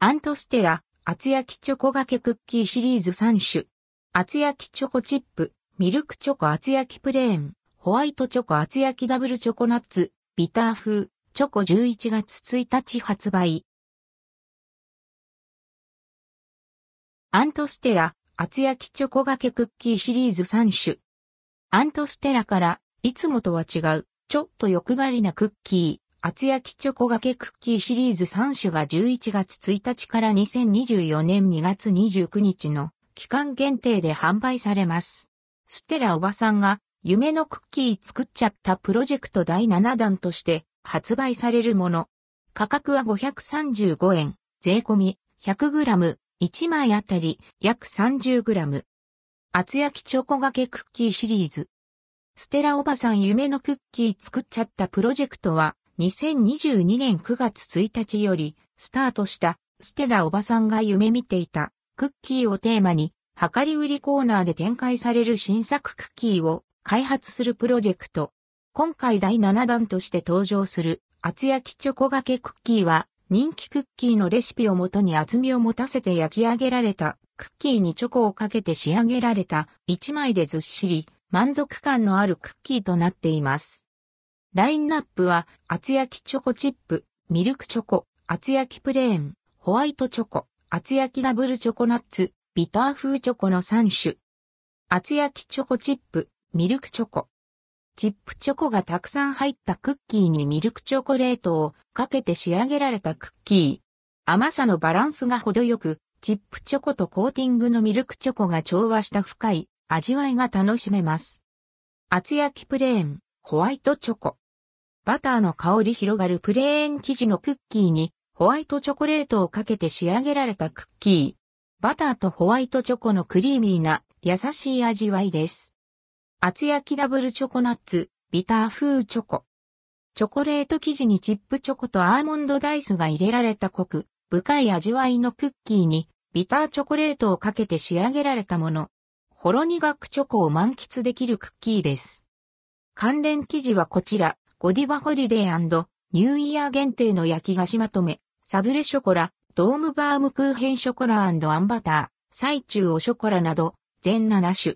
アントステラ、厚焼きチョコがけクッキーシリーズ3種。厚焼きチョコチップ、ミルクチョコ厚焼きプレーン、ホワイトチョコ厚焼きダブルチョコナッツ、ビター風、チョコ11月1日発売。アントステラ、厚焼きチョコがけクッキーシリーズ3種。アントステラから、いつもとは違う、ちょっと欲張りなクッキー、厚焼きチョコがけクッキーシリーズ3種が11月1日から2024年2月29日の期間限定で販売されます。ステラおばさんが夢のクッキー作っちゃったプロジェクト第7弾として発売されるもの。価格は535円、税込み 100g1 枚あたり約 30g。厚焼きチョコがけクッキーシリーズ。ステラおばさん夢のクッキー作っちゃったプロジェクトは2022年9月1日よりスタートしたステラおばさんが夢見ていたクッキーをテーマに量り売りコーナーで展開される新作クッキーを開発するプロジェクト。今回第7弾として登場する厚焼きチョコがけクッキーは人気クッキーのレシピをもとに厚みを持たせて焼き上げられたクッキーにチョコをかけて仕上げられた1枚でずっしり満足感のあるクッキーとなっています。ラインナップは、厚焼きチョコチップ、ミルクチョコ、厚焼きプレーン、ホワイトチョコ、厚焼きダブルチョコナッツ、ビター風チョコの3種。厚焼きチョコチップ、ミルクチョコ。チップチョコがたくさん入ったクッキーにミルクチョコレートをかけて仕上げられたクッキー。甘さのバランスが程よく、チップチョコとコーティングのミルクチョコが調和した深い味わいが楽しめます。厚焼きプレーン、ホワイトチョコ。バターの香り広がるプレーン生地のクッキーにホワイトチョコレートをかけて仕上げられたクッキー。バターとホワイトチョコのクリーミーな優しい味わいです。厚焼きダブルチョコナッツ、ビター風チョコ。チョコレート生地にチップチョコとアーモンドダイスが入れられた濃く、深い味わいのクッキーにビターチョコレートをかけて仕上げられたもの。ほろ苦くチョコを満喫できるクッキーです。関連記事はこちら、ゴディバホリデーニューイヤー限定の焼き菓子まとめ、サブレショコラ、ドームバームクーヘンショコラアンバター、最中おショコラなど、全7種。